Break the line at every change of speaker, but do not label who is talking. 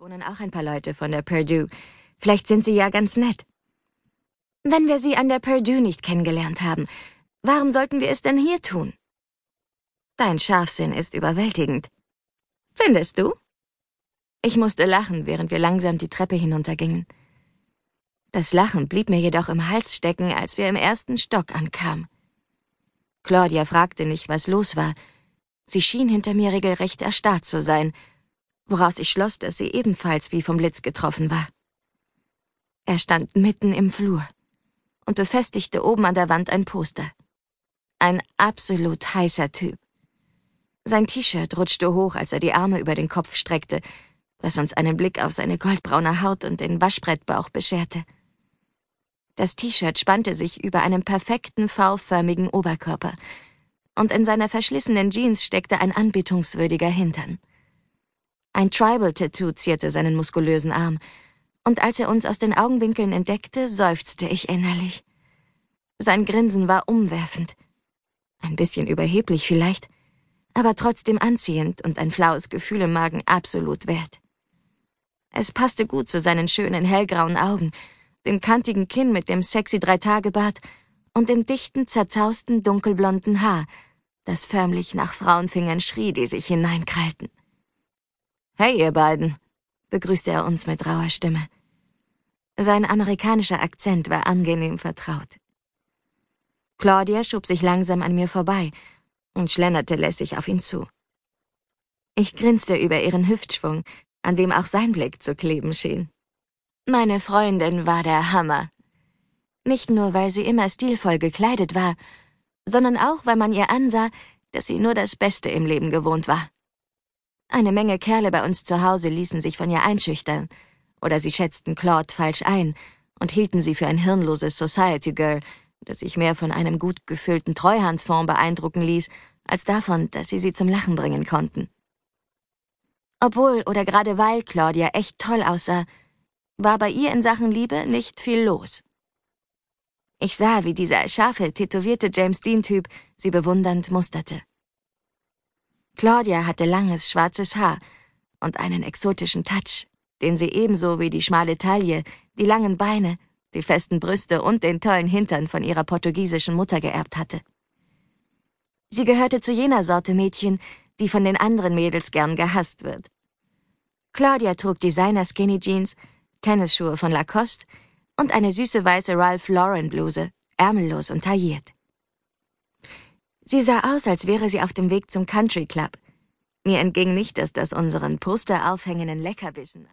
wohnen auch ein paar Leute von der Purdue. Vielleicht sind sie ja ganz nett. Wenn wir sie an der Purdue nicht kennengelernt haben, warum sollten wir es denn hier tun? Dein Scharfsinn ist überwältigend. Findest du? Ich musste lachen, während wir langsam die Treppe hinuntergingen. Das Lachen blieb mir jedoch im Hals stecken, als wir im ersten Stock ankamen. Claudia fragte nicht, was los war. Sie schien hinter mir regelrecht erstarrt zu sein, woraus ich schloss, dass sie ebenfalls wie vom Blitz getroffen war. Er stand mitten im Flur und befestigte oben an der Wand ein Poster. Ein absolut heißer Typ. Sein T-Shirt rutschte hoch, als er die Arme über den Kopf streckte, was uns einen Blick auf seine goldbraune Haut und den Waschbrettbauch bescherte. Das T-Shirt spannte sich über einem perfekten V-förmigen Oberkörper, und in seiner verschlissenen Jeans steckte ein anbetungswürdiger Hintern. Ein Tribal-Tattoo zierte seinen muskulösen Arm, und als er uns aus den Augenwinkeln entdeckte, seufzte ich innerlich. Sein Grinsen war umwerfend. Ein bisschen überheblich vielleicht, aber trotzdem anziehend und ein flaues Gefühl im Magen absolut wert. Es passte gut zu seinen schönen hellgrauen Augen, dem kantigen Kinn mit dem sexy Dreitagebart und dem dichten, zerzausten, dunkelblonden Haar, das förmlich nach Frauenfingern schrie, die sich hineinkrallten. Hey, ihr beiden, begrüßte er uns mit rauer Stimme. Sein amerikanischer Akzent war angenehm vertraut. Claudia schob sich langsam an mir vorbei und schlenderte lässig auf ihn zu. Ich grinste über ihren Hüftschwung, an dem auch sein Blick zu kleben schien. Meine Freundin war der Hammer. Nicht nur, weil sie immer stilvoll gekleidet war, sondern auch, weil man ihr ansah, dass sie nur das Beste im Leben gewohnt war. Eine Menge Kerle bei uns zu Hause ließen sich von ihr einschüchtern, oder sie schätzten Claude falsch ein und hielten sie für ein hirnloses Society Girl, das sich mehr von einem gut gefüllten Treuhandfonds beeindrucken ließ, als davon, dass sie sie zum Lachen bringen konnten. Obwohl oder gerade weil Claudia echt toll aussah, war bei ihr in Sachen Liebe nicht viel los. Ich sah, wie dieser scharfe, tätowierte James Dean-Typ sie bewundernd musterte. Claudia hatte langes, schwarzes Haar und einen exotischen Touch, den sie ebenso wie die schmale Taille, die langen Beine, die festen Brüste und den tollen Hintern von ihrer portugiesischen Mutter geerbt hatte. Sie gehörte zu jener Sorte Mädchen, die von den anderen Mädels gern gehasst wird. Claudia trug Designer Skinny Jeans, Tennisschuhe von Lacoste und eine süße weiße Ralph Lauren Bluse, ärmellos und tailliert. Sie sah aus, als wäre sie auf dem Weg zum Country Club. Mir entging nicht, dass das unseren Poster aufhängenden Leckerbissen